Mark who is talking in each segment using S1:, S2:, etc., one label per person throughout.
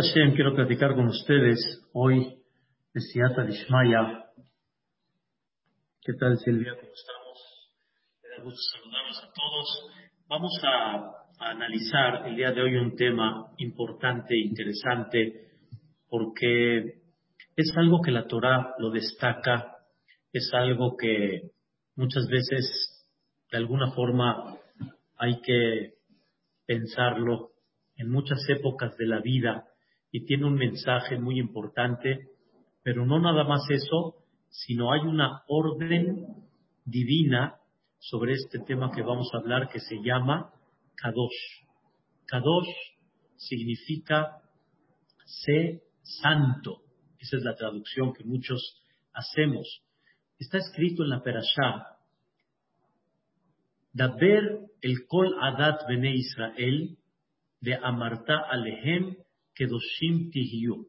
S1: Hashem, quiero platicar con ustedes hoy de Siata Lishmaya. ¿Qué tal, Silvia? ¿Cómo estamos? Me da gusto saludarlos a todos. Vamos a, a analizar el día de hoy un tema importante e interesante porque es algo que la Torah lo destaca, es algo que muchas veces de alguna forma hay que pensarlo en muchas épocas de la vida y tiene un mensaje muy importante, pero no nada más eso, sino hay una orden divina sobre este tema que vamos a hablar que se llama Kadosh. Kadosh significa sé santo. Esa es la traducción que muchos hacemos. Está escrito en la Perashá, Daber el Kol Adat Bene Israel, de Amarta Alehem Kedoshim Tihiyu.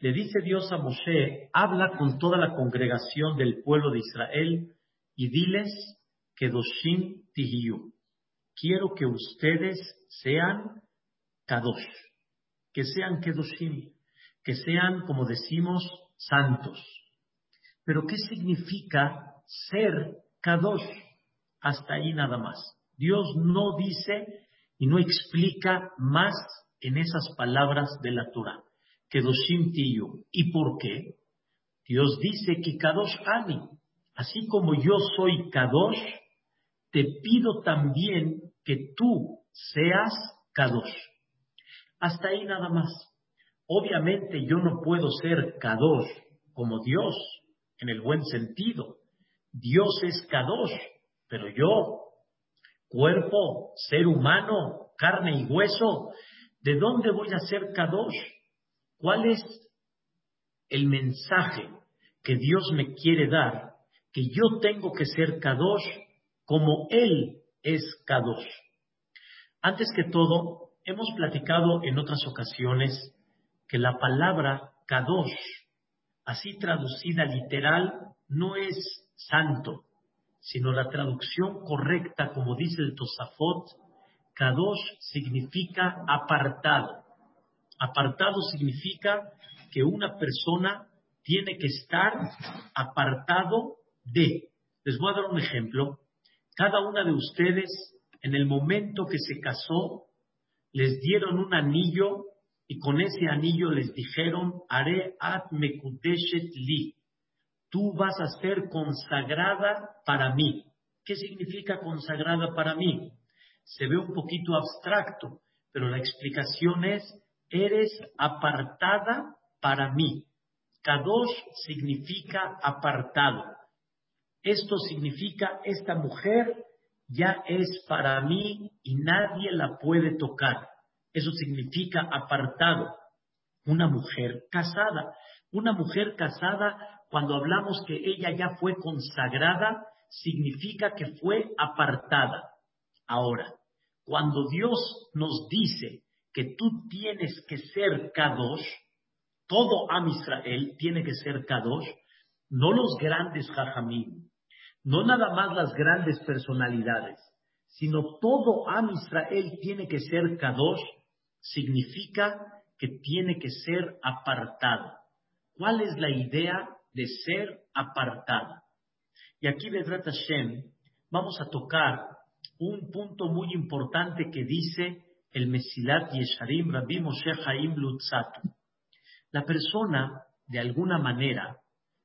S1: Le dice Dios a Moshe, habla con toda la congregación del pueblo de Israel y diles Kedoshim Tihiyu. Quiero que ustedes sean Kadosh, que sean Kedoshim, que sean, como decimos, santos. Pero ¿qué significa ser Kadosh? Hasta ahí nada más. Dios no dice y no explica más en esas palabras de la Torah. Kedoshim Tiyu. ¿Y por qué? Dios dice que Kadosh Ani, así como yo soy Kadosh, te pido también que tú seas Kadosh. Hasta ahí nada más. Obviamente yo no puedo ser Kadosh como Dios, en el buen sentido. Dios es Kadosh, pero yo, cuerpo, ser humano, carne y hueso, ¿de dónde voy a ser Kadosh? ¿Cuál es el mensaje que Dios me quiere dar? Que yo tengo que ser Kadosh como Él es Kadosh. Antes que todo, hemos platicado en otras ocasiones que la palabra Kadosh, así traducida literal, no es santo, sino la traducción correcta, como dice el Tosafot, Kadosh significa apartado. Apartado significa que una persona tiene que estar apartado de. Les voy a dar un ejemplo. Cada una de ustedes, en el momento que se casó, les dieron un anillo y con ese anillo les dijeron, haré at mekudeshet li tú vas a ser consagrada para mí. ¿Qué significa consagrada para mí? Se ve un poquito abstracto, pero la explicación es, eres apartada para mí. Kadosh significa apartado. Esto significa, esta mujer ya es para mí y nadie la puede tocar. Eso significa apartado. Una mujer casada. Una mujer casada cuando hablamos que ella ya fue consagrada, significa que fue apartada. Ahora, cuando Dios nos dice que tú tienes que ser Kadosh, todo Am Israel tiene que ser Kadosh, no los grandes Jajamim, no nada más las grandes personalidades, sino todo Am Israel tiene que ser Kadosh, significa que tiene que ser apartado. ¿Cuál es la idea de ser apartada. Y aquí, Bedrat Hashem, vamos a tocar un punto muy importante que dice el Mesilat Yesharim Rabbi Moshe Haim Lutzatu. La persona, de alguna manera,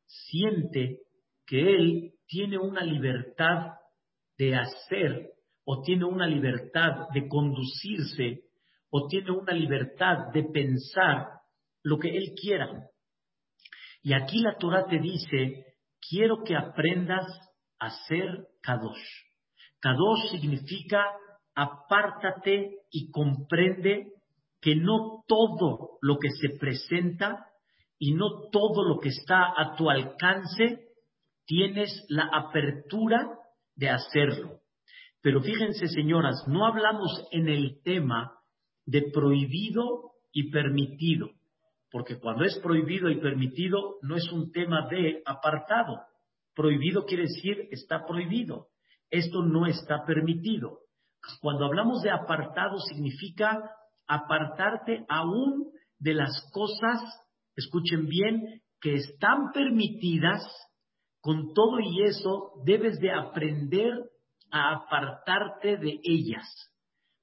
S1: siente que él tiene una libertad de hacer o tiene una libertad de conducirse o tiene una libertad de pensar lo que él quiera. Y aquí la Torah te dice, quiero que aprendas a ser Kadosh. Kadosh significa apártate y comprende que no todo lo que se presenta y no todo lo que está a tu alcance tienes la apertura de hacerlo. Pero fíjense, señoras, no hablamos en el tema de prohibido y permitido porque cuando es prohibido y permitido no es un tema de apartado. Prohibido quiere decir está prohibido. Esto no está permitido. Cuando hablamos de apartado significa apartarte aún de las cosas, escuchen bien, que están permitidas, con todo y eso debes de aprender a apartarte de ellas.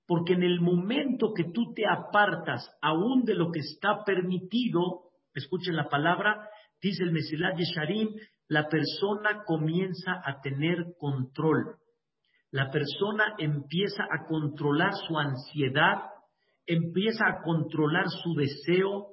S1: Porque en el momento que tú te apartas aún de lo que está permitido, escuchen la palabra, dice el Mesilat Yesharim, la persona comienza a tener control. La persona empieza a controlar su ansiedad, empieza a controlar su deseo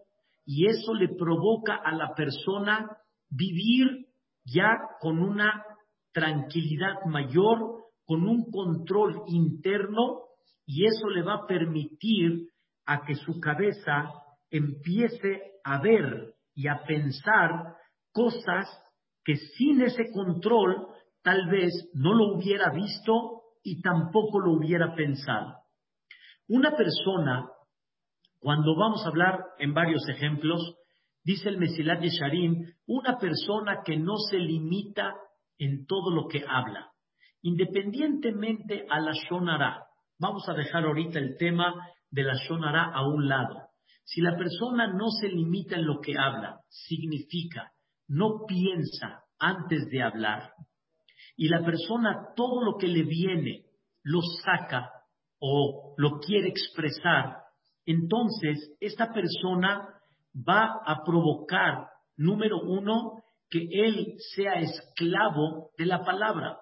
S1: y eso le provoca a la persona vivir ya con una tranquilidad mayor, con un control interno y eso le va a permitir a que su cabeza empiece a ver y a pensar cosas que sin ese control tal vez no lo hubiera visto y tampoco lo hubiera pensado. Una persona, cuando vamos a hablar en varios ejemplos, dice el Mesilat Yesharim, una persona que no se limita en todo lo que habla, independientemente a la Shonara. Vamos a dejar ahorita el tema de la Shonara a un lado. Si la persona no se limita en lo que habla, significa no piensa antes de hablar y la persona todo lo que le viene lo saca o lo quiere expresar, entonces esta persona va a provocar, número uno, que él sea esclavo de la palabra,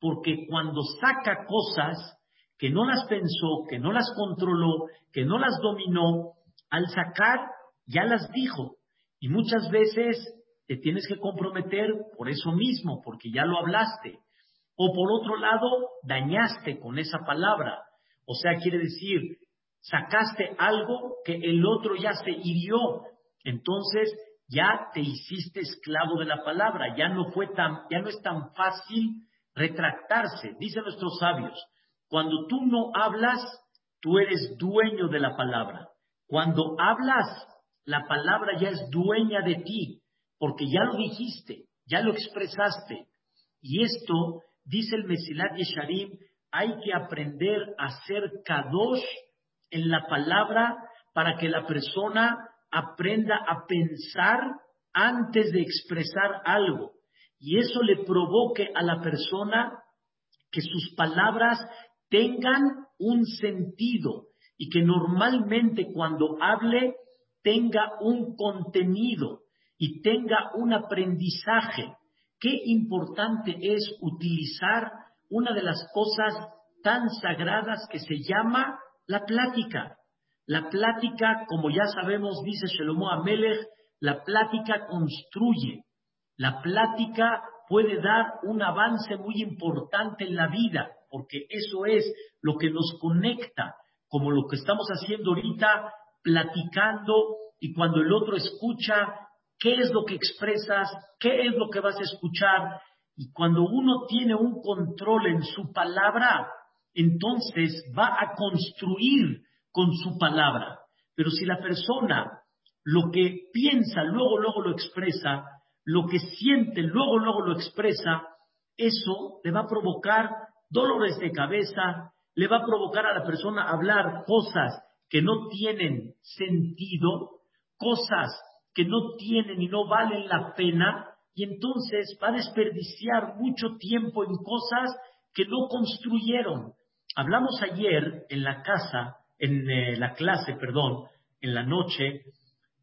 S1: porque cuando saca cosas que no las pensó, que no las controló, que no las dominó, al sacar ya las dijo. Y muchas veces te tienes que comprometer por eso mismo, porque ya lo hablaste. O por otro lado, dañaste con esa palabra. O sea, quiere decir, sacaste algo que el otro ya se hirió. Entonces, ya te hiciste esclavo de la palabra, ya no fue tan, ya no es tan fácil retractarse. Dicen nuestros sabios, cuando tú no hablas, tú eres dueño de la palabra. Cuando hablas, la palabra ya es dueña de ti porque ya lo dijiste, ya lo expresaste. Y esto, dice el Mesilat Yesharim, hay que aprender a ser kadosh en la palabra para que la persona aprenda a pensar antes de expresar algo. Y eso le provoque a la persona que sus palabras tengan un sentido y que normalmente cuando hable tenga un contenido y tenga un aprendizaje. Qué importante es utilizar una de las cosas tan sagradas que se llama la plática. La plática, como ya sabemos, dice Shelomo Amelech, la plática construye. La plática puede dar un avance muy importante en la vida, porque eso es lo que nos conecta, como lo que estamos haciendo ahorita, platicando, y cuando el otro escucha, qué es lo que expresas, qué es lo que vas a escuchar. Y cuando uno tiene un control en su palabra, entonces va a construir con su palabra. Pero si la persona lo que piensa, luego, luego lo expresa, lo que siente, luego, luego lo expresa, eso le va a provocar dolores de cabeza, le va a provocar a la persona hablar cosas que no tienen sentido, cosas que no tienen y no valen la pena, y entonces va a desperdiciar mucho tiempo en cosas que no construyeron. Hablamos ayer en la casa, en eh, la clase, perdón, en la noche,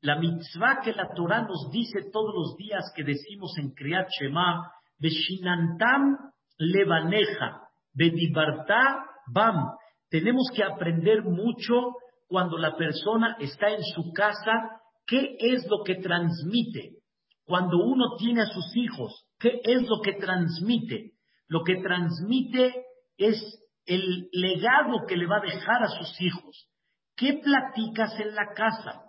S1: la mitzvah que la Torah nos dice todos los días que decimos en Kriyat Shema, Beshinantam levaneja, Bedibarta bam. Tenemos que aprender mucho cuando la persona está en su casa ¿Qué es lo que transmite? Cuando uno tiene a sus hijos, ¿qué es lo que transmite? Lo que transmite es el legado que le va a dejar a sus hijos. ¿Qué platicas en la casa?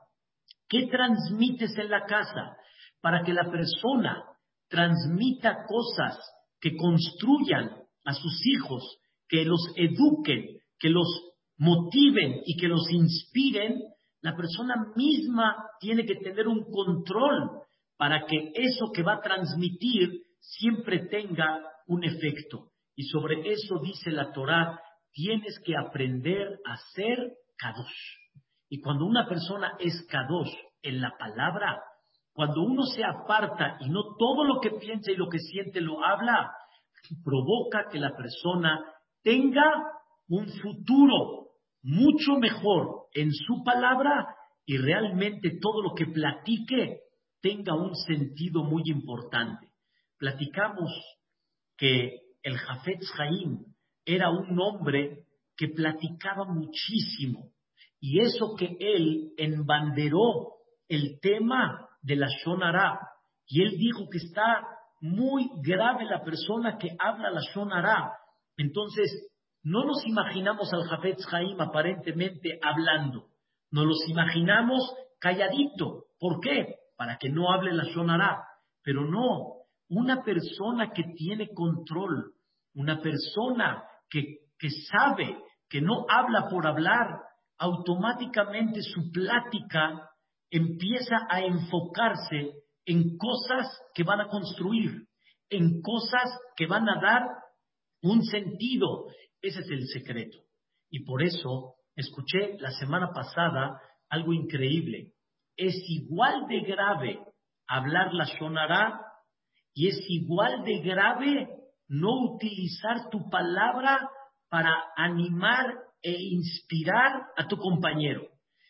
S1: ¿Qué transmites en la casa? Para que la persona transmita cosas que construyan a sus hijos, que los eduquen, que los motiven y que los inspiren, la persona misma tiene que tener un control para que eso que va a transmitir siempre tenga un efecto. Y sobre eso dice la Torá, tienes que aprender a ser kadosh. Y cuando una persona es kadosh en la palabra, cuando uno se aparta y no todo lo que piensa y lo que siente lo habla, provoca que la persona tenga un futuro mucho mejor en su palabra y realmente todo lo que platique tenga un sentido muy importante. Platicamos que el Jafetz Haim era un hombre que platicaba muchísimo y eso que él embanderó el tema de la Shonara y él dijo que está muy grave la persona que habla la Shonara. Entonces, no nos imaginamos al Jafetz Haim aparentemente hablando, nos los imaginamos calladito. ¿Por qué? Para que no hable la Shonara. Pero no, una persona que tiene control, una persona que, que sabe que no habla por hablar, automáticamente su plática empieza a enfocarse en cosas que van a construir, en cosas que van a dar un sentido. Ese es el secreto. Y por eso escuché la semana pasada algo increíble. Es igual de grave hablar la sonará y es igual de grave no utilizar tu palabra para animar e inspirar a tu compañero.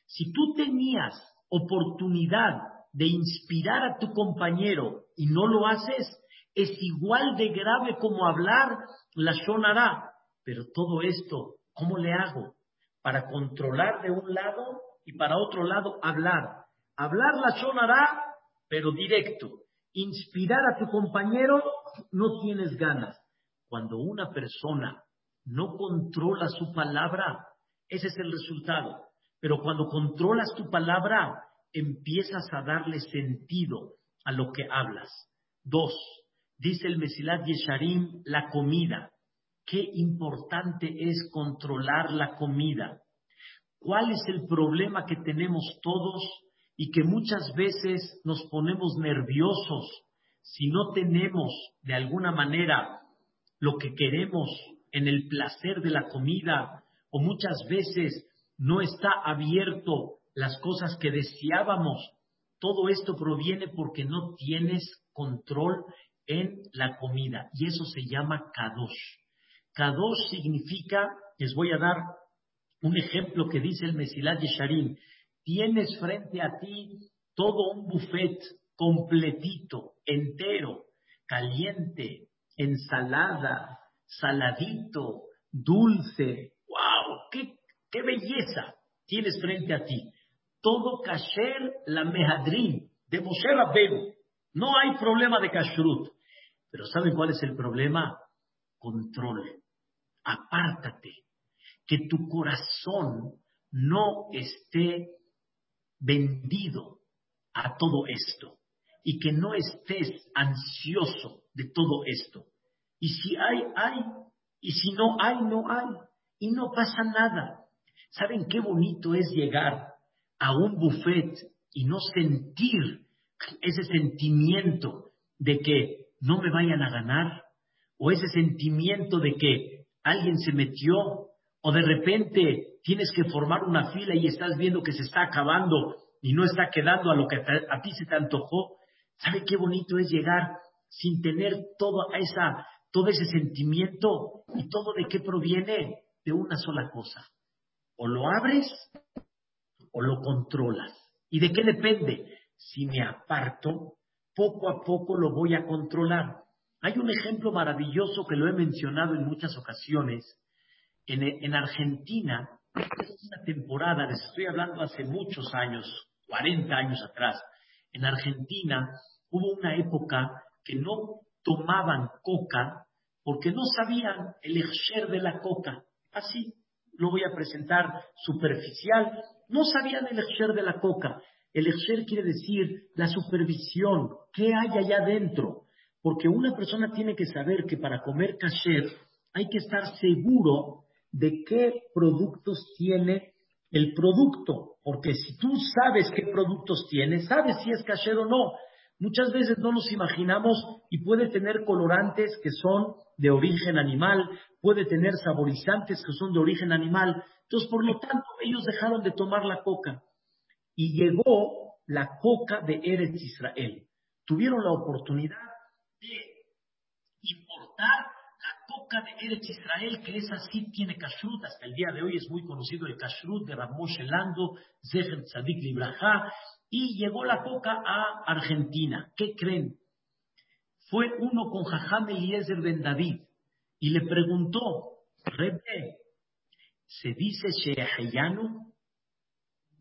S1: Si tú tenías oportunidad de inspirar a tu compañero y no lo haces, es igual de grave como hablar la sonará. Pero todo esto, ¿cómo le hago? Para controlar de un lado y para otro lado hablar. Hablar la sonará, pero directo. Inspirar a tu compañero, no tienes ganas. Cuando una persona no controla su palabra, ese es el resultado. Pero cuando controlas tu palabra, empiezas a darle sentido a lo que hablas. Dos, dice el Mesilat Yesharim, la comida. Qué importante es controlar la comida. ¿Cuál es el problema que tenemos todos y que muchas veces nos ponemos nerviosos si no tenemos de alguna manera lo que queremos en el placer de la comida o muchas veces no está abierto las cosas que deseábamos. Todo esto proviene porque no tienes control en la comida y eso se llama kadosh. Kadosh significa, les voy a dar un ejemplo que dice el Mesilat Yesharim, tienes frente a ti todo un buffet completito, entero, caliente, ensalada, saladito, dulce. ¡Wow! ¡Qué, belleza tienes frente a ti! Todo kasher la mehadrin de Moshe Rabbeinu. No hay problema de kashrut. Pero ¿saben cuál es el problema? Control. Apártate. Que tu corazón no esté vendido a todo esto y que no estés ansioso de todo esto. Y si hay, hay. Y si no hay, no hay. Y no pasa nada. ¿Saben qué bonito es llegar a un buffet y no sentir ese sentimiento de que no me vayan a ganar? O ese sentimiento de que alguien se metió o de repente tienes que formar una fila y estás viendo que se está acabando y no está quedando a lo que a ti se te antojó. ¿Sabe qué bonito es llegar sin tener toda esa todo ese sentimiento y todo de qué proviene de una sola cosa. O lo abres o lo controlas. ¿Y de qué depende? Si me aparto, poco a poco lo voy a controlar. Hay un ejemplo maravilloso que lo he mencionado en muchas ocasiones. En, en Argentina, es una temporada, les estoy hablando hace muchos años, 40 años atrás, en Argentina hubo una época que no tomaban coca porque no sabían el ejer de la coca. Así lo voy a presentar superficial. No sabían el ejer de la coca. El ejer quiere decir la supervisión, qué hay allá adentro. Porque una persona tiene que saber que para comer kasher hay que estar seguro de qué productos tiene el producto. Porque si tú sabes qué productos tiene, sabes si es kasher o no. Muchas veces no nos imaginamos y puede tener colorantes que son de origen animal, puede tener saborizantes que son de origen animal, Entonces, por lo tanto, ellos dejaron de tomar la coca. Y llegó la coca de Eretz Israel. Tuvieron la oportunidad importar la coca de Eretz Israel, que es así, tiene kashrut, hasta el día de hoy es muy conocido el kashrut de Ramos Lando, Zeher Tzadik Libraja, y llegó la coca a Argentina. ¿Qué creen? Fue uno con Jajam Eliezer Ben David y le preguntó, Rebe, ¿se dice Shehayanu?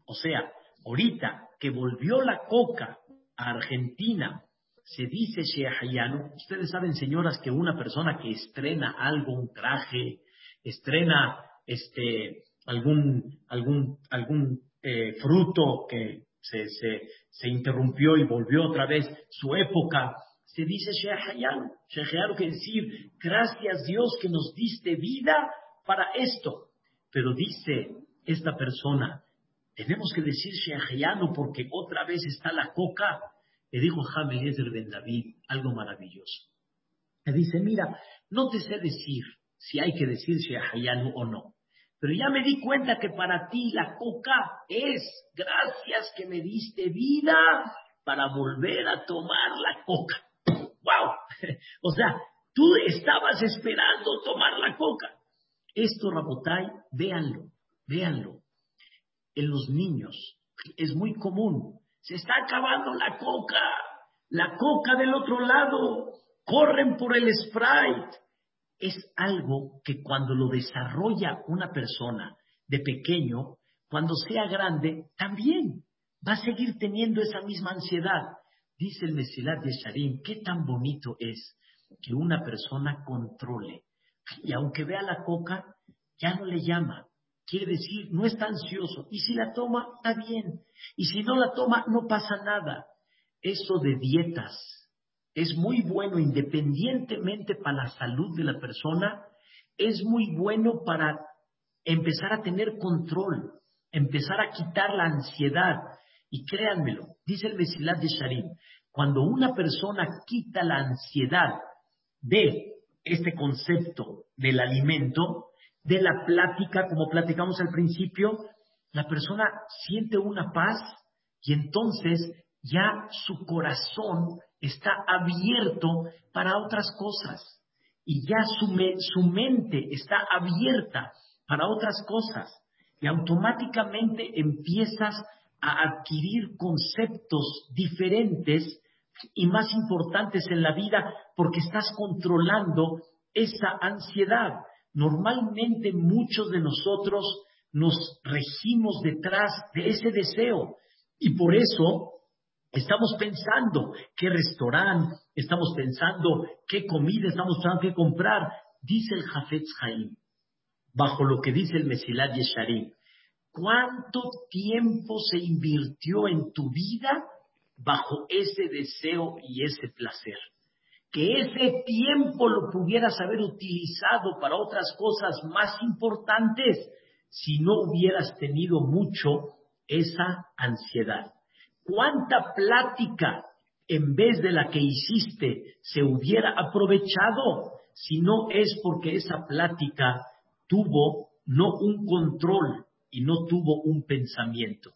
S1: O sea, ahorita que volvió la coca a Argentina, se dice Shehayanu. Ustedes saben, señoras, que una persona que estrena algo, un traje, estrena este, algún, algún, algún eh, fruto que se, se, se, interrumpió y volvió otra vez su época, se dice Shehayanu. Shehayanu quiere decir, gracias Dios que nos diste vida para esto. Pero dice esta persona, tenemos que decir Shehayanu porque otra vez está la coca le dijo Eliezer Ben David algo maravilloso. Le dice, mira, no te sé decir si hay que decir Shehayanu o no, pero ya me di cuenta que para ti la coca es gracias que me diste vida para volver a tomar la coca. ¡Wow! O sea, tú estabas esperando tomar la coca. Esto, Rabotai, véanlo, véanlo. En los niños es muy común se está acabando la coca. La coca del otro lado. Corren por el Sprite. Es algo que cuando lo desarrolla una persona de pequeño, cuando sea grande, también va a seguir teniendo esa misma ansiedad. Dice el Mesilat de Sharim, qué tan bonito es que una persona controle. Y aunque vea la coca, ya no le llama, Quiere decir, no está ansioso. Y si la toma, está bien. Y si no la toma, no pasa nada. Eso de dietas es muy bueno independientemente para la salud de la persona. Es muy bueno para empezar a tener control, empezar a quitar la ansiedad. Y créanmelo, dice el Mesilat de Sharim, cuando una persona quita la ansiedad de este concepto del alimento, de la plática, como platicamos al principio, la persona siente una paz y entonces ya su corazón está abierto para otras cosas y ya su, su mente está abierta para otras cosas y automáticamente empiezas a adquirir conceptos diferentes y más importantes en la vida porque estás controlando esa ansiedad. Normalmente muchos de nosotros nos regimos detrás de ese deseo y por eso estamos pensando qué restaurante, estamos pensando qué comida, estamos pensando qué comprar. Dice el Jafetz Haim, bajo lo que dice el Mesilat Yesharim, ¿cuánto tiempo se invirtió en tu vida bajo ese deseo y ese placer? Que ese tiempo lo pudieras haber utilizado para otras cosas más importantes si no hubieras tenido mucho esa ansiedad. ¿Cuánta plática en vez de la que hiciste se hubiera aprovechado si no es porque esa plática tuvo no un control y no tuvo un pensamiento?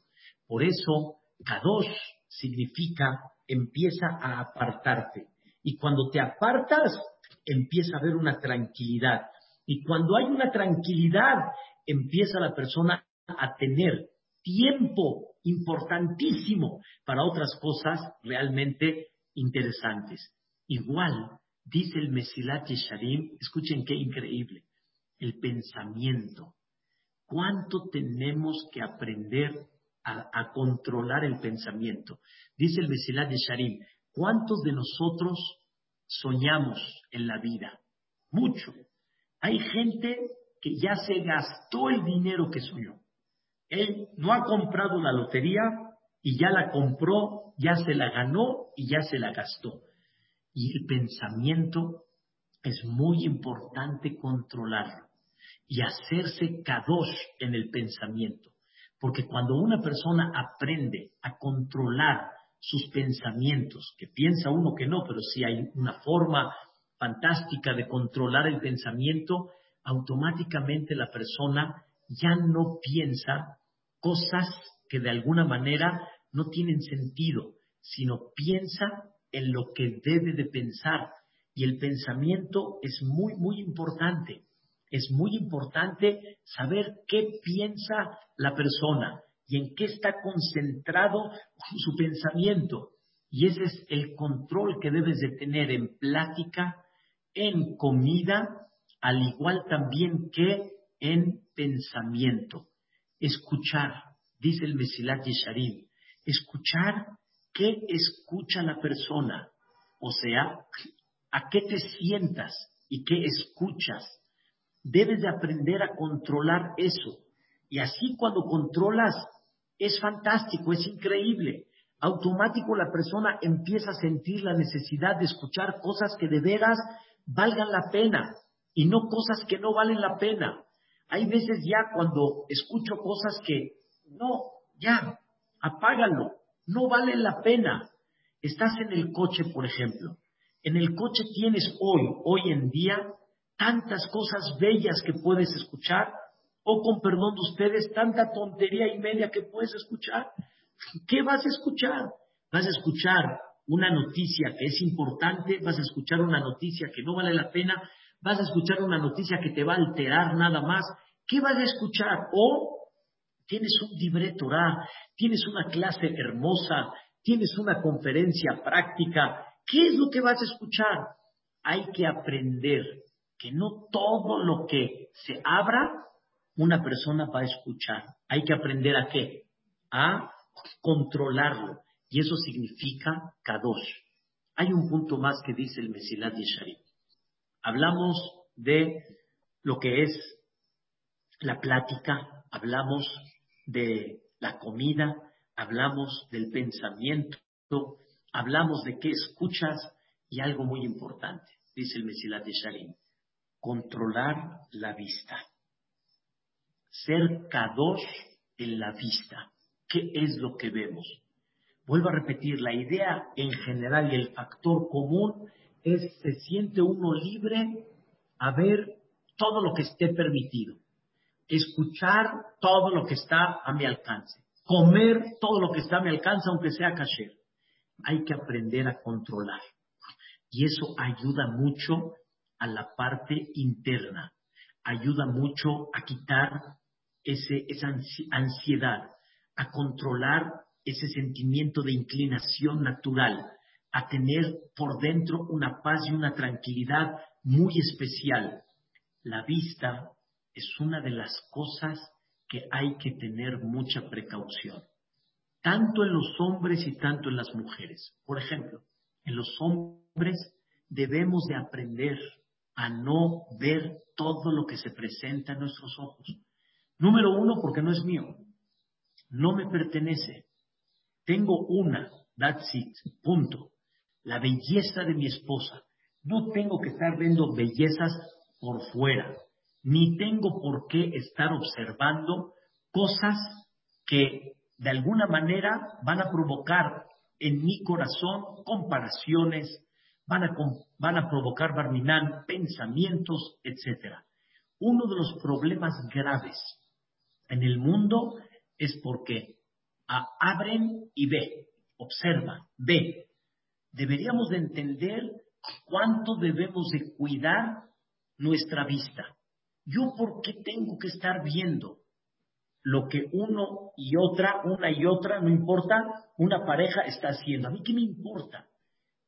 S1: Por eso, Kadosh significa empieza a apartarte y cuando te apartas, empieza a haber una tranquilidad. Y cuando hay una tranquilidad, empieza la persona a tener tiempo importantísimo para otras cosas realmente interesantes. Igual, dice el Mesilat Yesharim, escuchen qué increíble, el pensamiento. ¿Cuánto tenemos que aprender a, controlar el pensamiento? Dice el Mesilat Yesharim, ¿Cuántos de nosotros soñamos en la vida? Mucho. Hay gente que ya se gastó el dinero que soñó. Él no ha comprado la lotería y ya la compró, ya se la ganó y ya se la gastó. Y el pensamiento es muy importante controlarlo y hacerse kadosh en el pensamiento. Porque cuando una persona aprende a controlar sus pensamientos, que piensa uno que no, pero si hay una forma fantástica de controlar el pensamiento, automáticamente la persona ya no piensa cosas que de alguna manera no tienen sentido, sino piensa en lo que debe de pensar. Y el pensamiento es muy, muy importante. Es muy importante saber qué piensa la persona y en qué está concentrado su pensamiento. Y ese es el control que debes de tener en plática, en comida, al igual también que en pensamiento. Escuchar, dice el Mesilat Yesharim, escuchar qué escucha la persona, o sea, a qué te sientas y qué escuchas. Debes de aprender a controlar eso. Y así cuando controlas, es fantástico, es increíble. Automático la persona empieza a sentir la necesidad de escuchar cosas que de veras valgan la pena y no cosas que no valen la pena. Hay veces ya cuando escucho cosas que no, ya, apágalo, no valen la pena. Estás en el coche, por ejemplo. En el coche tienes hoy, hoy en día, tantas cosas bellas que puedes escuchar, o con perdón de ustedes, tanta tontería y media que puedes escuchar. ¿Qué vas a escuchar? Vas a escuchar una noticia que es importante, vas a escuchar una noticia que no vale la pena, vas a escuchar una noticia que te va a alterar nada más. ¿Qué vas a escuchar? O tienes un libre tienes una clase hermosa, tienes una conferencia práctica. ¿Qué es lo que vas a escuchar? Hay que aprender que no todo lo que se abra, una persona va a escuchar. Hay que aprender a qué? A controlarlo. Y eso significa kadosh. Hay un punto más que dice el Mesilat Yesharim. Hablamos de lo que es la plática, hablamos de la comida, hablamos del pensamiento, hablamos de qué escuchas y algo muy importante, dice el Mesilat de Sharim, controlar la vista. Ser kadosh en la vista. ¿Qué es lo que vemos? Vuelvo a repetir, la idea en general y el factor común es se siente uno libre a ver todo lo que esté permitido, escuchar todo lo que está a mi alcance, comer todo lo que está a mi alcance, aunque sea kasher. Hay que aprender a controlar. Y eso ayuda mucho a la parte interna, ayuda mucho a quitar ese, esa ansiedad, a controlar ese sentimiento de inclinación natural, a tener por dentro una paz y una tranquilidad muy especial. La vista es una de las cosas que hay que tener mucha precaución, tanto en los hombres y tanto en las mujeres. Por ejemplo, en los hombres debemos de aprender a no ver todo lo que se presenta en nuestros ojos. Número uno, porque no es mío, no me pertenece. Tengo una, that's it, punto la belleza de mi esposa. No tengo que estar viendo bellezas por fuera, ni tengo por qué estar observando cosas que de alguna manera van a provocar en mi corazón comparaciones, van a, provocar, Barminán, pensamientos, etc. Uno de los problemas graves en el mundo es porque abren y ve, observa, ve, deberíamos de entender cuánto debemos de cuidar nuestra vista. Yo por qué tengo que estar viendo lo que uno y otra, una y otra, no importa, una pareja está haciendo. ¿A mí qué me importa?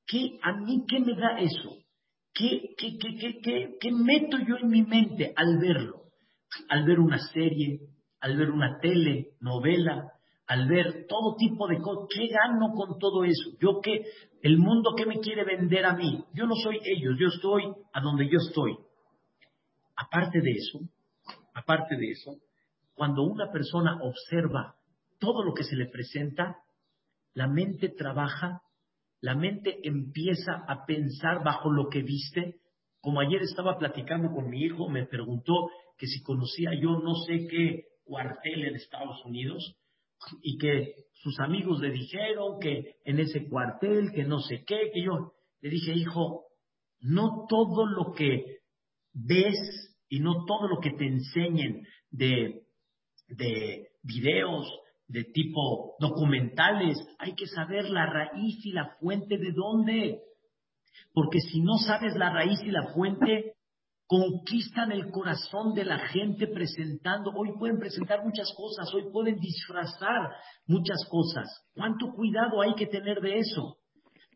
S1: ¿Qué, ¿A mí qué me da eso? ¿Qué, qué, qué, qué, qué meto yo en mi mente al verlo? Al ver una serie, al ver una tele, novela, al ver todo tipo de cosas, ¿qué gano con todo eso? Yo qué, el mundo qué me quiere vender a mí, yo no soy ellos, yo estoy a donde yo estoy. Aparte de eso, aparte de eso, cuando una persona observa todo lo que se le presenta, la mente trabaja, la mente empieza a pensar bajo lo que viste. Como ayer estaba platicando con mi hijo, me preguntó que si conocía yo no sé qué cuartel en Estados Unidos, y que sus amigos le dijeron que en ese cuartel, que no sé qué, que yo le dije, hijo, no todo lo que ves y no todo lo que te enseñen de de videos de tipo documentales, hay que saber la raíz y la fuente de dónde. Porque si no sabes la raíz y la fuente, conquistan el corazón de la gente presentando. Hoy pueden presentar muchas cosas, hoy pueden disfrazar muchas cosas. ¿Cuánto cuidado hay que tener de eso?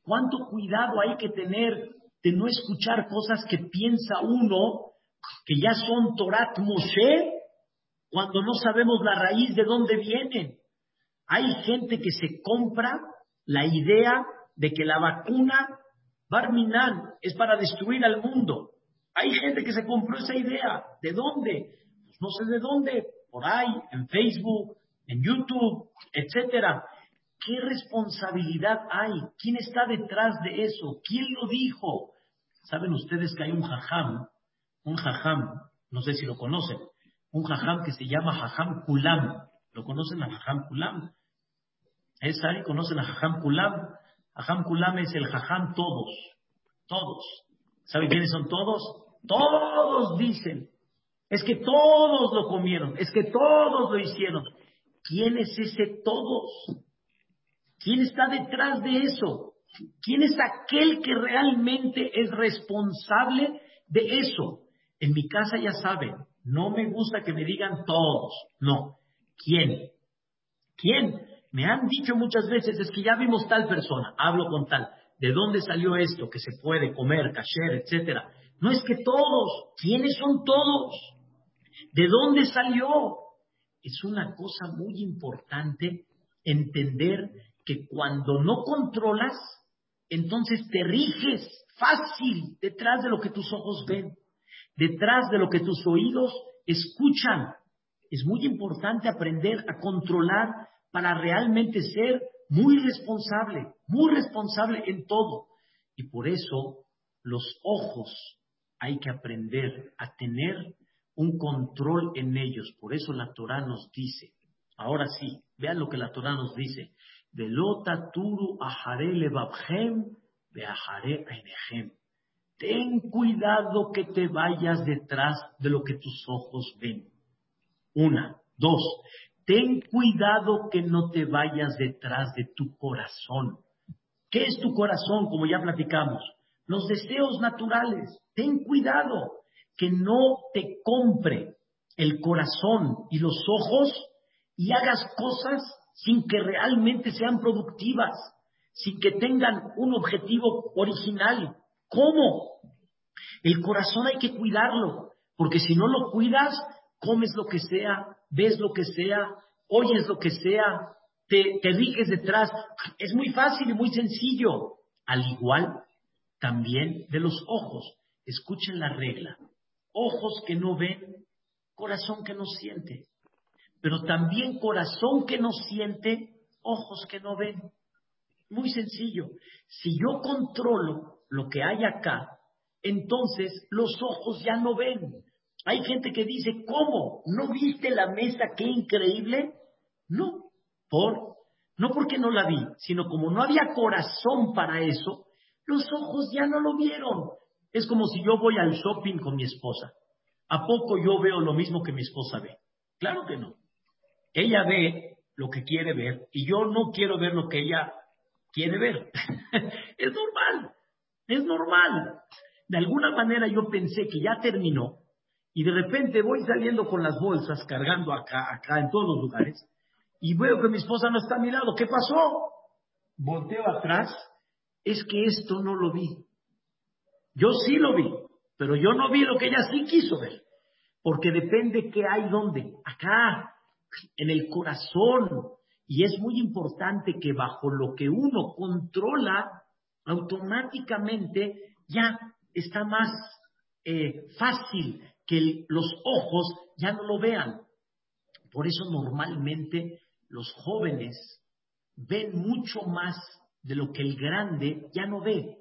S1: ¿Cuánto cuidado hay que tener de no escuchar cosas que piensa uno que ya son Torat Moshe cuando no sabemos la raíz de dónde vienen? Hay gente que se compra la idea de que la vacuna Barminan es para destruir al mundo. Hay gente que se compró esa idea. ¿De dónde? Pues no sé de dónde. Por ahí, en Facebook, en YouTube, etcétera. ¿Qué responsabilidad hay? ¿Quién está detrás de eso? ¿Quién lo dijo? Saben ustedes que hay un jajam, un jajam, no sé si lo conocen, un jajam que se llama jajam kulam. ¿Lo conocen a jajam kulam? ¿Es ahí? ¿Conocen a jajam kulam? Jajam kulam es el jajam todos, todos. ¿Saben quiénes son todos? Todos dicen. Es que todos lo comieron, es que todos lo hicieron. ¿Quién es ese todos? ¿Quién está detrás de eso? ¿Quién es aquel que realmente es responsable de eso? En mi casa ya saben, no me gusta que me digan todos, no. ¿Quién? ¿Quién? Me han dicho muchas veces, es que ya vimos tal persona, hablo con tal. ¿De dónde salió esto? Que se puede comer, cacher, etcétera. No es que todos, ¿quiénes son todos? ¿De dónde salió? Es una cosa muy importante entender que cuando no controlas, entonces te riges fácil detrás de lo que tus ojos ven, detrás de lo que tus oídos escuchan. Es muy importante aprender a controlar para realmente ser muy responsable, muy responsable en todo. Y por eso los ojos hay que aprender a tener un control en ellos. Por eso la Torah nos dice, ahora sí, vean lo que la Torah nos dice, turu Ten cuidado que te vayas detrás de lo que tus ojos ven. Una. Dos. Ten cuidado que no te vayas detrás de tu corazón. ¿Qué es tu corazón? Como ya platicamos. Los deseos naturales. Ten cuidado que no te compre el corazón y los ojos y hagas cosas sin que realmente sean productivas, sin que tengan un objetivo original. ¿Cómo? El corazón hay que cuidarlo, porque si no lo cuidas, comes lo que sea, ves lo que sea, oyes lo que sea, te, te detrás. Es muy fácil y muy sencillo. Al igual también de los ojos. Escuchen la regla. Ojos que no ven, corazón que no siente pero también corazón que no siente, ojos que no ven. Muy sencillo. Si yo controlo lo que hay acá, entonces los ojos ya no ven. Hay gente que dice, ¿cómo? ¿No viste la mesa? ¡Qué increíble! No, por, no porque no la vi, sino como no había corazón para eso, los ojos ya no lo vieron. Es como si yo voy al shopping con mi esposa. ¿A poco yo veo lo mismo que mi esposa ve? Claro que no. Ella ve lo que quiere ver y yo no quiero ver lo que ella quiere ver. es normal, es normal. De alguna manera yo pensé que ya terminó y de repente voy saliendo con las bolsas, cargando acá, acá, en todos los lugares, y veo que mi esposa no está a mi lado. ¿Qué pasó? Volteo atrás, es que esto no lo vi. Yo sí lo vi, pero yo no vi lo que ella sí quiso ver, porque depende qué hay dónde. Acá, en el corazón. Y es muy importante que bajo lo que uno controla, automáticamente ya está más eh, fácil que los ojos ya no lo vean. Por eso normalmente los jóvenes ven mucho más de lo que el grande ya no ve,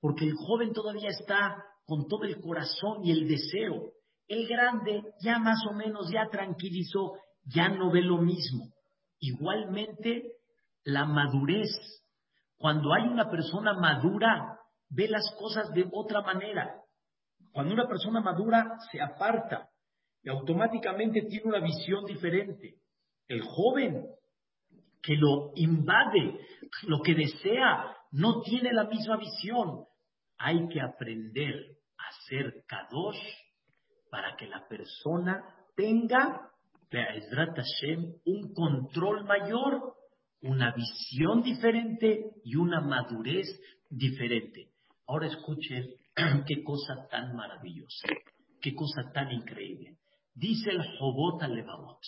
S1: porque el joven todavía está con todo el corazón y el deseo. El grande ya más o menos ya tranquilizó, ya no ve lo mismo. Igualmente, la madurez. Cuando hay una persona madura, ve las cosas de otra manera. Cuando una persona madura se aparta y automáticamente tiene una visión diferente. El joven que lo invade, lo que desea, no tiene la misma visión. Hay que aprender a ser kadosh para que la persona tenga, un control mayor, una visión diferente y una madurez diferente. Ahora escuchen qué cosa tan maravillosa, qué cosa tan increíble. Dice el Jobot Levavot.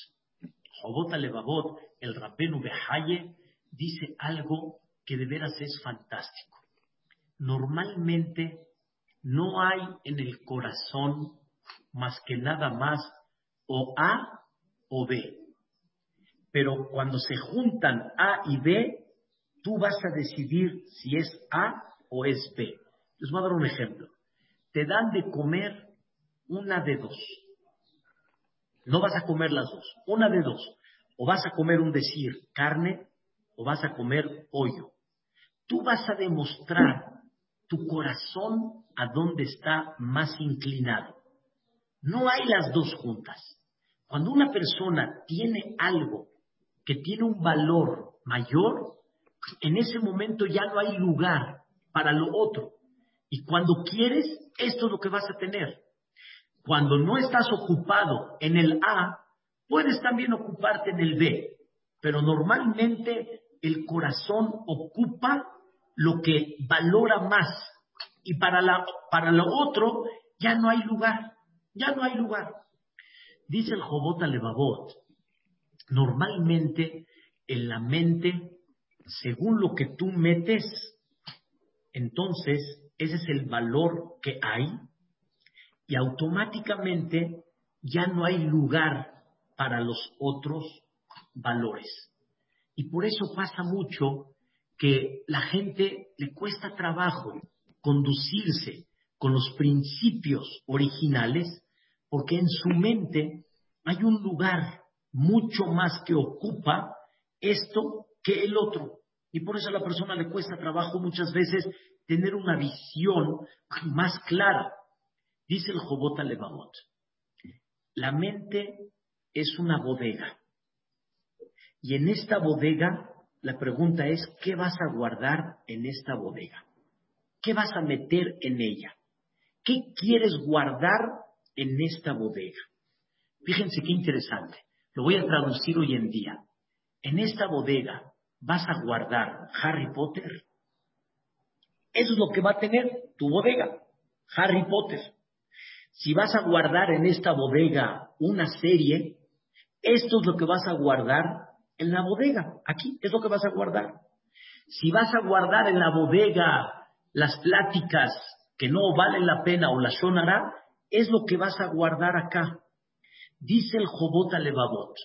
S1: Jobot Levavot, el Rabbenu Behaye, dice algo que de veras es fantástico. Normalmente no hay en el corazón más que nada más o A o B. Pero cuando se juntan A y B, tú vas a decidir si es A o es B. Les voy a dar un ejemplo. Te dan de comer una de dos. No vas a comer las dos, una de dos. O vas a comer un decir carne o vas a comer pollo. Tú vas a demostrar tu corazón a dónde está más inclinado. No hay las dos juntas. Cuando una persona tiene algo que tiene un valor mayor, en ese momento ya no hay lugar para lo otro. Y cuando quieres, esto es lo que vas a tener. Cuando no estás ocupado en el A, puedes también ocuparte en el B. Pero normalmente el corazón ocupa lo que valora más. Y para, la, para lo otro ya no hay lugar. Ya no hay lugar. Dice el Jobot Levavot, normalmente en la mente, según lo que tú metes, entonces ese es el valor que hay y automáticamente ya no hay lugar para los otros valores. Y por eso pasa mucho que la gente le cuesta trabajo conducirse con los principios originales porque en su mente hay un lugar mucho más que ocupa esto que el otro. Y por eso a la persona le cuesta trabajo muchas veces tener una visión más clara. Dice el Jobot Levamot, la mente es una bodega. Y en esta bodega, la pregunta es, ¿qué vas a guardar en esta bodega? ¿Qué vas a meter en ella? ¿Qué quieres guardar en esta bodega. Fíjense qué interesante. Lo voy a traducir hoy en día. En esta bodega vas a guardar Harry Potter. Eso es lo que va a tener tu bodega, Harry Potter. Si vas a guardar en esta bodega una serie, esto es lo que vas a guardar en la bodega. Aquí es lo que vas a guardar. Si vas a guardar en la bodega las pláticas que no valen la pena o la sonará, es lo que vas a guardar acá. Dice el Jobot Levavot,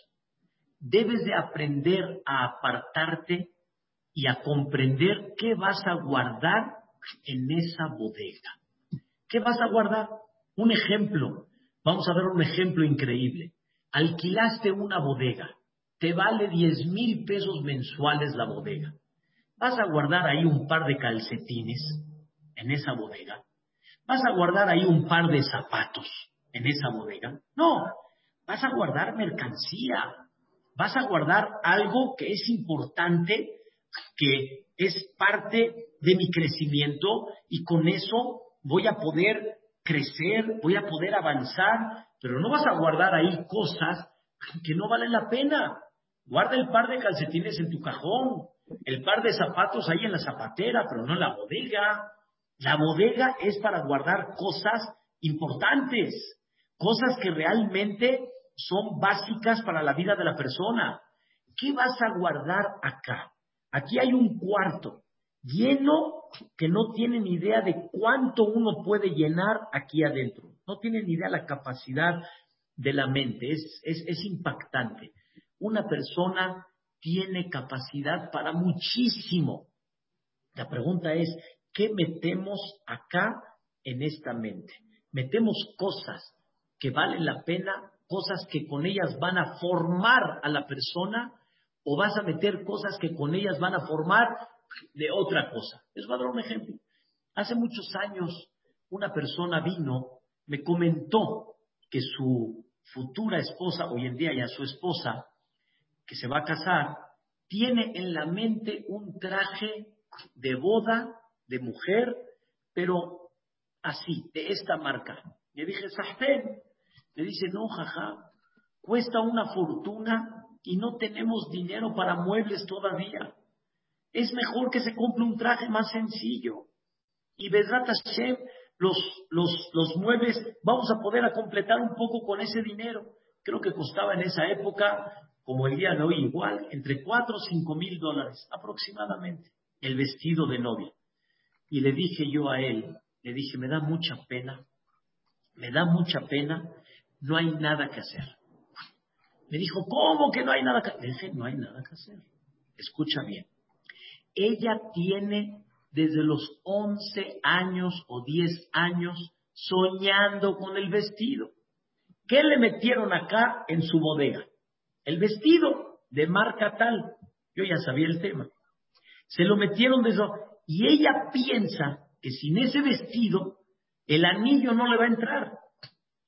S1: debes de aprender a apartarte y a comprender qué vas a guardar en esa bodega. ¿Qué vas a guardar? Un ejemplo. Vamos a ver un ejemplo increíble. Alquilaste una bodega. Te vale 10 mil pesos mensuales la bodega. ¿Vas a guardar ahí un par de calcetines en esa bodega? ¿Vas a guardar ahí un par de zapatos en esa bodega? No, vas a guardar mercancía, vas a guardar algo que es importante, que es parte de mi crecimiento y con eso voy a poder crecer, voy a poder avanzar, pero no vas a guardar ahí cosas que no valen la pena. Guarda el par de calcetines en tu cajón, el par de zapatos ahí en la zapatera, pero no en la bodega. La bodega es para guardar cosas importantes, cosas que realmente son básicas para la vida de la persona. ¿Qué vas a guardar acá? Aquí hay un cuarto lleno que no tiene ni idea de cuánto uno puede llenar aquí adentro. No tiene ni idea la capacidad de la mente. Es, es, es impactante. Una persona tiene capacidad para muchísimo. La pregunta es, ¿qué metemos acá en esta mente? Metemos cosas que valen la pena, cosas que con ellas van a formar a la persona, o vas a meter cosas que con ellas van a formar de otra cosa. Les voy a dar un ejemplo. Hace muchos años una persona vino, me comentó que su futura esposa, hoy en día ya su esposa, que se va a casar, tiene en la mente un traje de boda de mujer, pero así, de esta marca. Le dije, Sahten. Le dice, no, jaja, cuesta una fortuna y no tenemos dinero para muebles todavía. Es mejor que se compre un traje más sencillo. Y Bedrat Hashem, los, los, los muebles, vamos a poder a completar un poco con ese dinero. Creo que costaba en esa época, como el día de hoy, igual, entre 4 o 5 mil dólares aproximadamente, el vestido de novia. Y le dije yo a él, le dije, me da mucha pena, me da mucha pena, no hay nada que hacer. Me dijo, ¿cómo que no hay nada que hacer? Le dije, no hay nada que hacer. Escucha bien. Ella tiene desde los 11 años o 10 años soñando con el vestido. ¿Qué le metieron acá en su bodega? El vestido de marca tal. Yo ya sabía el tema. Se lo metieron de. Y ella piensa que sin ese vestido, el anillo no le va a entrar.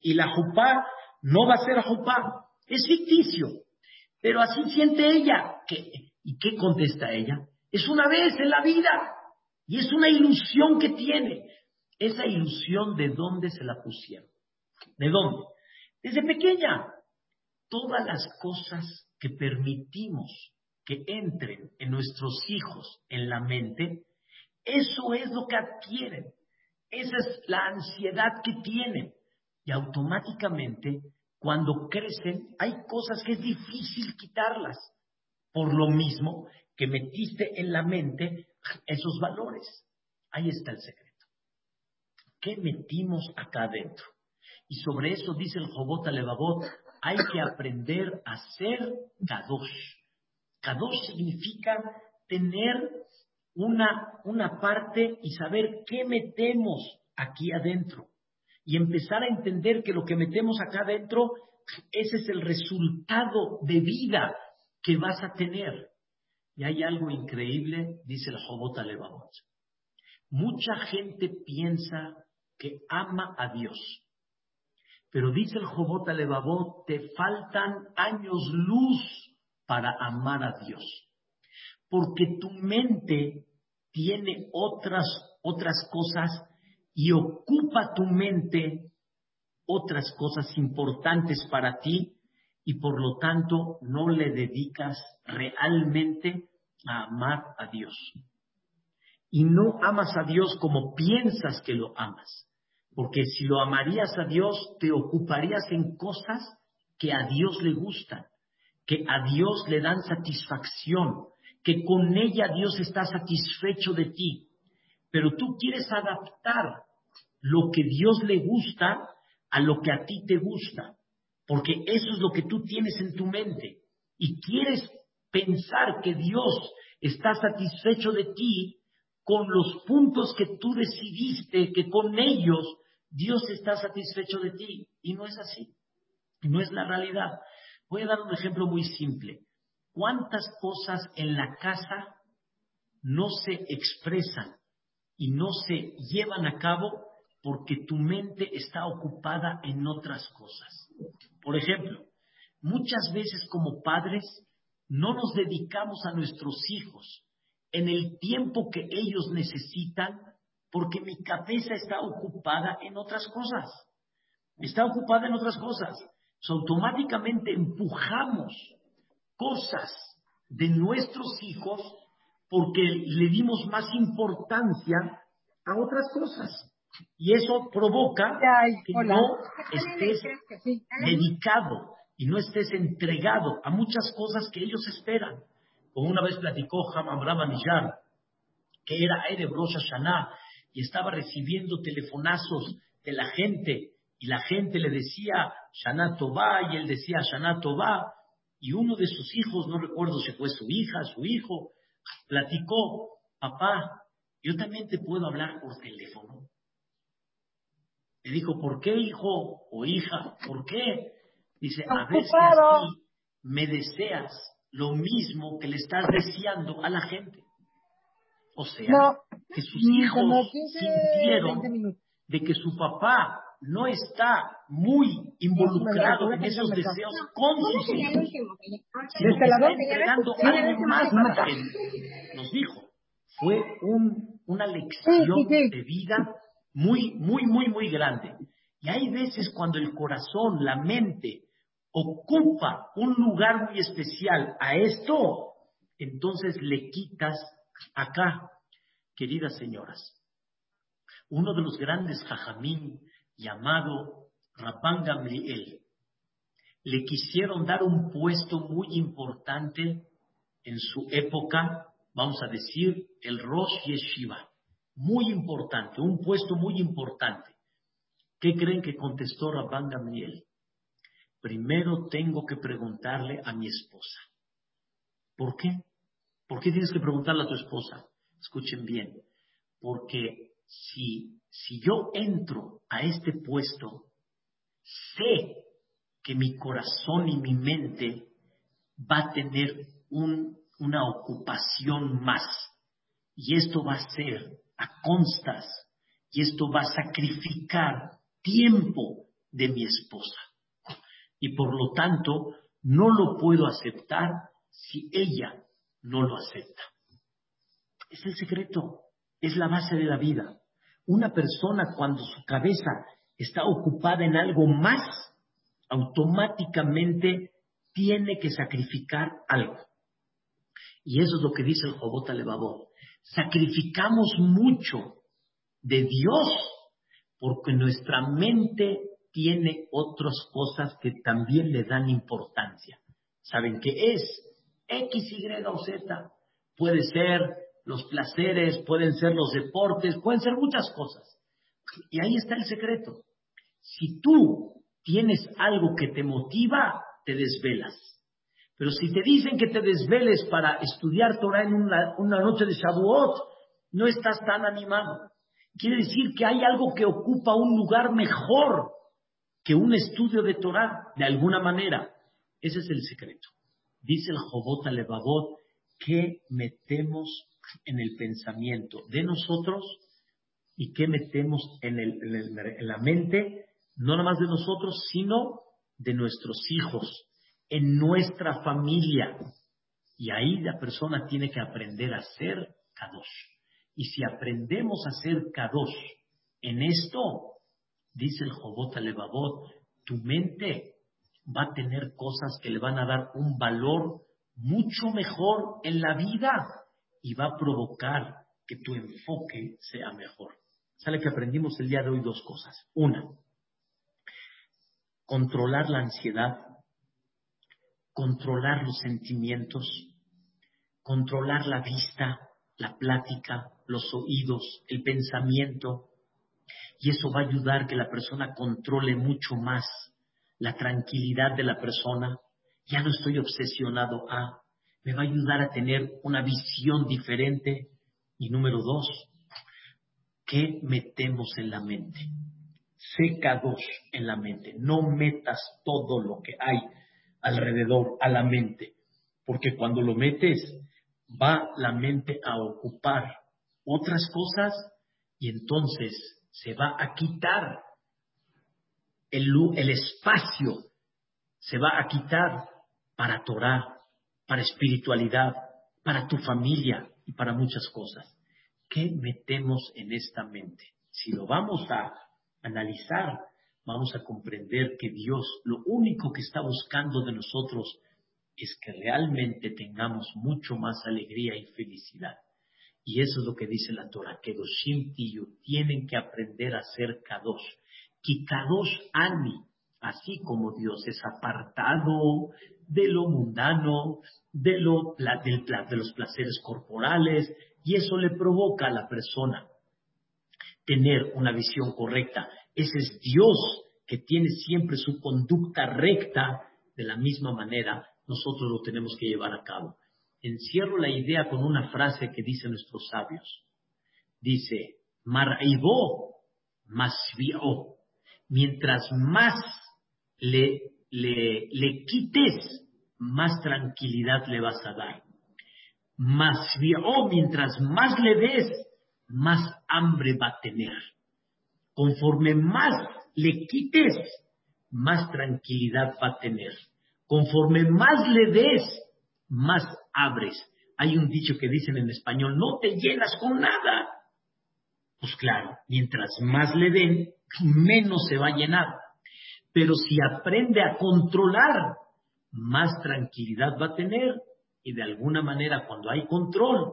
S1: Y la jupá no va a ser jupá. Es ficticio. Pero así siente ella. ¿Y qué contesta ella? Es una vez en la vida. Y es una ilusión que tiene. Esa ilusión, ¿de dónde se la pusieron? ¿De dónde? Desde pequeña. Todas las cosas que permitimos que entren en nuestros hijos en la mente, eso es lo que adquieren. Esa es la ansiedad que tienen. Y automáticamente, cuando crecen, hay cosas que es difícil quitarlas. Por lo mismo que metiste en la mente esos valores. Ahí está el secreto. ¿Qué metimos acá adentro? Y sobre eso dice el Jobot Alevabot, hay que aprender a ser Kadosh. Kadosh significa tener una, una parte y saber qué metemos aquí adentro. Y empezar a entender que lo que metemos acá adentro, ese es el resultado de vida que vas a tener. Y hay algo increíble, dice el Jobot Alevabot. Mucha gente piensa que ama a Dios. Pero dice el Jobot Alevabot, te faltan años luz para amar a Dios porque tu mente tiene otras, otras cosas y ocupa tu mente otras cosas importantes para ti y por lo tanto no le dedicas realmente a amar a Dios. Y no amas a Dios como piensas que lo amas, porque si lo amarías a Dios te ocuparías en cosas que a Dios le gustan, que a Dios le dan satisfacción, que con ella Dios está satisfecho de ti, pero tú quieres adaptar lo que Dios le gusta a lo que a ti te gusta, porque eso es lo que tú tienes en tu mente y quieres pensar que Dios está satisfecho de ti con los puntos que tú decidiste que con ellos Dios está satisfecho de ti y no es así, no es la realidad. Voy a dar un ejemplo muy simple. ¿Cuántas cosas en la casa no se expresan y no se llevan a cabo porque tu mente está ocupada en otras cosas? Por ejemplo, muchas veces como padres no nos dedicamos a nuestros hijos en el tiempo que ellos necesitan porque mi cabeza está ocupada en otras cosas. Está ocupada en otras cosas. automáticamente empujamos cosas de nuestros hijos porque le dimos más importancia a otras cosas. Y eso provoca que no estés dedicado y no estés entregado a muchas cosas que ellos esperan. Como una vez platicó Hamam Ramanillar, que era Erev Rosh Hashanah, y estaba recibiendo telefonazos de la gente, y la gente le decía Shana Tová, y él decía Shana Tová, y uno de sus hijos, no recuerdo si fue su hija, su hijo, platicó, papá, yo también te puedo hablar por teléfono. Le dijo, ¿por qué hijo o hija? ¿Por qué? Dice, a veces me deseas lo mismo que le estás deseando a la gente. O sea, que sus hijos sintieron de que su papá no está muy involucrado en esos deseos con sus hijos, sino que está entregando algo más a él. Nos dijo, fue un, una lección de vida muy, muy, muy, muy grande. Y hay veces cuando el corazón, la mente, ocupa un lugar muy especial a esto, entonces le quitas acá, queridas señoras. Uno de los grandes jajamín llamado Rabban Gamliel, le quisieron dar un puesto muy importante en su época, vamos a decir, el Rosh Yeshiva. Muy importante, un puesto muy importante. ¿Qué creen que contestó Rabban Gamliel? Primero tengo que preguntarle a mi esposa. ¿Por qué? ¿Por qué tienes que preguntarle a tu esposa? Escuchen bien. Porque si, si yo entro a este puesto, sé que mi corazón y mi mente va a tener una ocupación más. Y esto va a ser a constas. Y esto va a sacrificar tiempo de mi esposa. Y por lo tanto, no lo puedo aceptar si ella no lo acepta. Es el secreto, es la base de la vida. Una persona cuando su cabeza está ocupada en algo más, automáticamente tiene que sacrificar algo. Y eso es lo que dice el Jobot Alevabot. Sacrificamos mucho de Dios porque nuestra mente tiene otras cosas que también le dan importancia. ¿Saben qué es? X, Y o Z. Puede ser los placeres, pueden ser los deportes, pueden ser muchas cosas. Y ahí está el secreto. Si tú tienes algo que te motiva, te desvelas. Pero si te dicen que te desveles para estudiar Torah en una, noche de Shavuot, no estás tan animado. Quiere decir que hay algo que ocupa un lugar mejor que un estudio de Torah, de alguna manera. Ese es el secreto. Dice el Jobot Alevabot que metemos en el pensamiento de nosotros y que metemos en, en la mente, no nada más de nosotros, sino de nuestros hijos, en nuestra familia. Y ahí la persona tiene que aprender a ser Kadosh. Y si aprendemos a ser Kadosh en esto, dice el Jobot Alevabot, tu mente va a tener cosas que le van a dar un valor mucho mejor en la vida y va a provocar que tu enfoque sea mejor. Sale que aprendimos el día de hoy dos cosas. Una, controlar la ansiedad, controlar los sentimientos, controlar la vista, la plática, los oídos, el pensamiento, y eso va a ayudar que la persona controle mucho más la tranquilidad de la persona. Ya no estoy obsesionado a, me va a ayudar a tener una visión diferente. Y número dos, ¿qué metemos en la mente? Seca dos en la mente. No metas todo lo que hay alrededor a la mente, porque cuando lo metes va la mente a ocupar otras cosas y entonces se va a quitar el, el espacio, se va a quitar para Torah, para espiritualidad, para tu familia y para muchas cosas. ¿Qué metemos en esta mente? Si lo vamos a analizar, vamos a comprender que Dios lo único que está buscando de nosotros es que realmente tengamos mucho más alegría y felicidad. Y eso es lo que dice la Torah, que los Tiyu tienen que aprender a ser Kadosh. Que Kadosh Ani, así como Dios es apartado de lo mundano, de, lo, de los placeres corporales, y eso le provoca a la persona tener una visión correcta. Ese es Dios que tiene siempre su conducta recta, de la misma manera nosotros lo tenemos que llevar a cabo encierro la idea con una frase que dicen nuestros sabios. Dice, Mar'ibó masvió. Mientras más le, le, le, quites, más tranquilidad le vas a dar. Masvió, mientras más le des, más hambre va a tener. Conforme más le quites, más tranquilidad va a tener. Conforme más le des, más abres. Hay un dicho que dicen en español, no te llenas con nada. Pues claro, mientras más le den, menos se va a llenar. Pero si aprende a controlar, más tranquilidad va a tener y de alguna manera cuando hay control,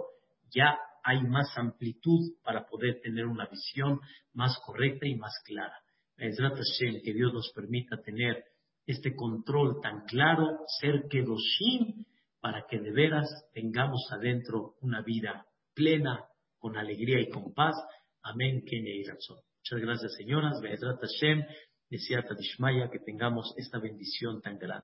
S1: ya hay más amplitud para poder tener una visión más correcta y más clara. que Dios nos permita tener este control tan claro, ser Kedoshim, para que de veras tengamos adentro una vida plena, con alegría y con paz. Amén, Kenia y Muchas gracias, señoras. Be'ezrat Hashem, Dishmaya, que tengamos esta bendición tan grande.